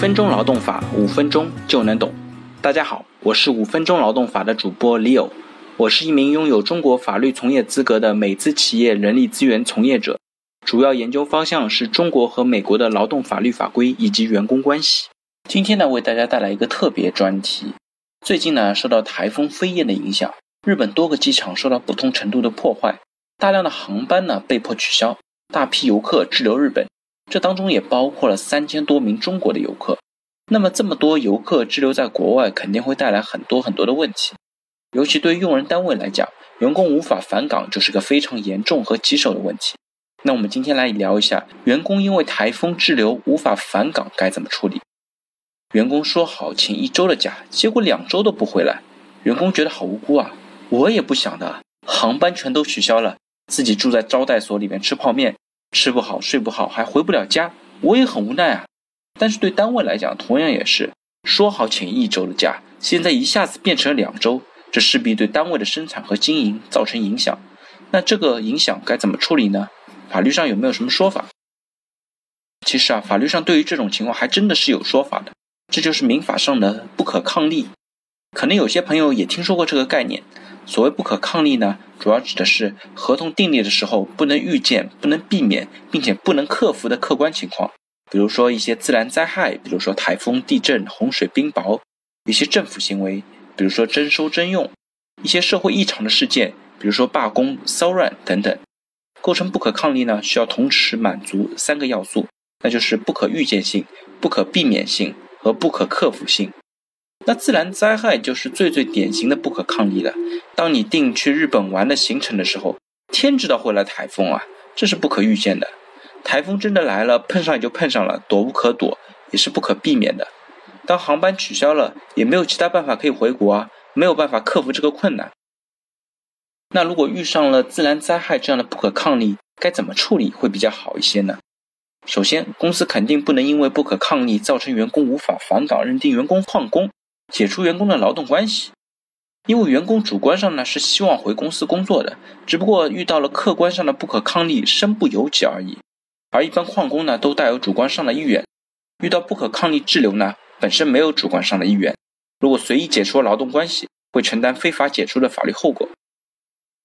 分钟劳动法，五分钟就能懂。大家好，我是五分钟劳动法的主播 Leo，我是一名拥有中国法律从业资格的美资企业人力资源从业者，主要研究方向是中国和美国的劳动法律法规以及员工关系。今天呢，为大家带来一个特别专题。最近呢，受到台风飞燕的影响，日本多个机场受到不同程度的破坏，大量的航班呢被迫取消，大批游客滞留日本。这当中也包括了三千多名中国的游客，那么这么多游客滞留在国外，肯定会带来很多很多的问题。尤其对用人单位来讲，员工无法返岗就是个非常严重和棘手的问题。那我们今天来聊一下，员工因为台风滞留无法返岗该怎么处理？员工说好请一周的假，结果两周都不回来，员工觉得好无辜啊！我也不想的，航班全都取消了，自己住在招待所里面吃泡面。吃不好睡不好还回不了家，我也很无奈啊。但是对单位来讲，同样也是说好请一周的假，现在一下子变成了两周，这势必对单位的生产和经营造成影响。那这个影响该怎么处理呢？法律上有没有什么说法？其实啊，法律上对于这种情况还真的是有说法的，这就是民法上的不可抗力。可能有些朋友也听说过这个概念。所谓不可抗力呢，主要指的是合同订立的时候不能预见、不能避免，并且不能克服的客观情况，比如说一些自然灾害，比如说台风、地震、洪水、冰雹；一些政府行为，比如说征收征用；一些社会异常的事件，比如说罢工、骚乱等等。构成不可抗力呢，需要同时满足三个要素，那就是不可预见性、不可避免性和不可克服性。那自然灾害就是最最典型的不可抗力了。当你定去日本玩的行程的时候，天知道会来台风啊，这是不可预见的。台风真的来了，碰上也就碰上了，躲无可躲，也是不可避免的。当航班取消了，也没有其他办法可以回国啊，没有办法克服这个困难。那如果遇上了自然灾害这样的不可抗力，该怎么处理会比较好一些呢？首先，公司肯定不能因为不可抗力造成员工无法返岗，认定员工旷工。解除员工的劳动关系，因为员工主观上呢是希望回公司工作的，只不过遇到了客观上的不可抗力，身不由己而已。而一般旷工呢都带有主观上的意愿，遇到不可抗力滞留呢本身没有主观上的意愿，如果随意解除劳动关系，会承担非法解除的法律后果。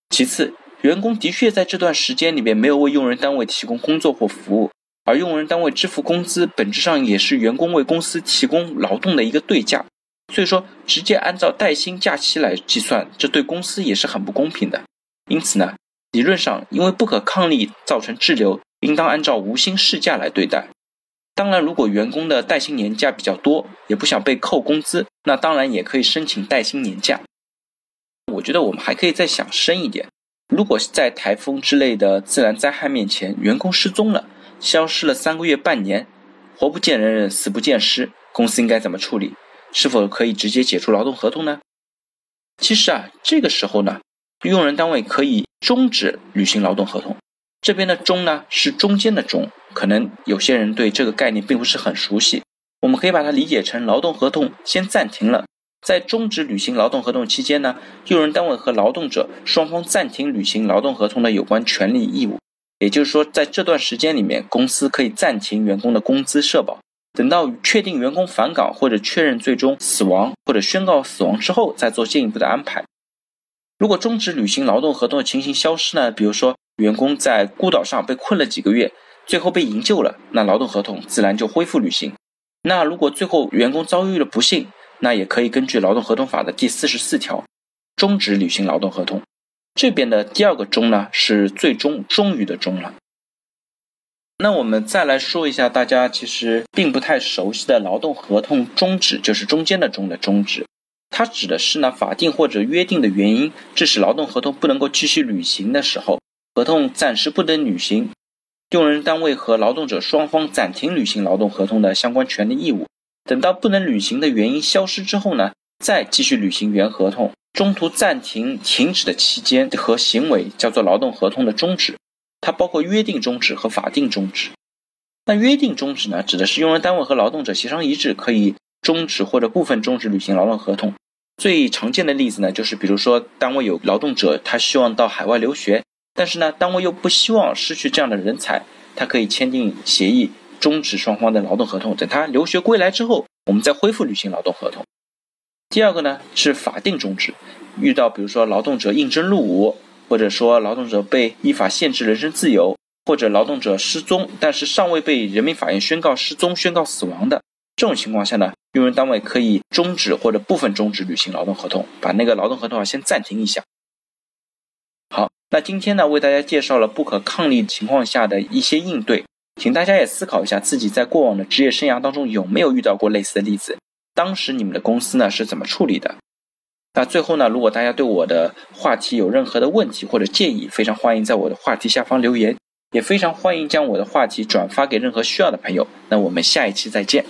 其次，员工的确在这段时间里面没有为用人单位提供工作或服务，而用人单位支付工资本质上也是员工为公司提供劳动的一个对价。所以说，直接按照带薪假期来计算，这对公司也是很不公平的。因此呢，理论上，因为不可抗力造成滞留，应当按照无薪事假来对待。当然，如果员工的带薪年假比较多，也不想被扣工资，那当然也可以申请带薪年假。我觉得我们还可以再想深一点：如果在台风之类的自然灾害面前，员工失踪了，消失了三个月、半年，活不见人，死不见尸，公司应该怎么处理？是否可以直接解除劳动合同呢？其实啊，这个时候呢，用人单位可以终止履行劳动合同。这边的“终”呢，是中间的“中”，可能有些人对这个概念并不是很熟悉。我们可以把它理解成劳动合同先暂停了，在终止履行劳动合同期间呢，用人单位和劳动者双方暂停履行劳动合同的有关权利义务。也就是说，在这段时间里面，公司可以暂停员工的工资、社保。等到确定员工返岗或者确认最终死亡或者宣告死亡之后，再做进一步的安排。如果终止履行劳动合同的情形消失呢？比如说员工在孤岛上被困了几个月，最后被营救了，那劳动合同自然就恢复履行。那如果最后员工遭遇了不幸，那也可以根据劳动合同法的第四十四条终止履行劳动合同。这边的第二个终呢，是最终终于的终了。那我们再来说一下，大家其实并不太熟悉的劳动合同终止，就是中间的“终”的终止，它指的是呢法定或者约定的原因致使劳动合同不能够继续履行的时候，合同暂时不能履行，用人单位和劳动者双方暂停履行劳动合同的相关权利义务，等到不能履行的原因消失之后呢，再继续履行原合同，中途暂停停止的期间和行为叫做劳动合同的终止。它包括约定终止和法定终止。那约定终止呢，指的是用人单位和劳动者协商一致，可以终止或者部分终止履行劳动合同。最常见的例子呢，就是比如说单位有劳动者，他希望到海外留学，但是呢，单位又不希望失去这样的人才，他可以签订协议，终止双方的劳动合同，等他留学归来之后，我们再恢复履行劳动合同。第二个呢是法定终止，遇到比如说劳动者应征入伍，或者说劳动者被依法限制人身自由，或者劳动者失踪，但是尚未被人民法院宣告失踪、宣告死亡的这种情况下呢，用人单位可以终止或者部分终止履行劳动合同，把那个劳动合同啊先暂停一下。好，那今天呢为大家介绍了不可抗力情况下的一些应对，请大家也思考一下自己在过往的职业生涯当中有没有遇到过类似的例子。当时你们的公司呢是怎么处理的？那最后呢，如果大家对我的话题有任何的问题或者建议，非常欢迎在我的话题下方留言，也非常欢迎将我的话题转发给任何需要的朋友。那我们下一期再见。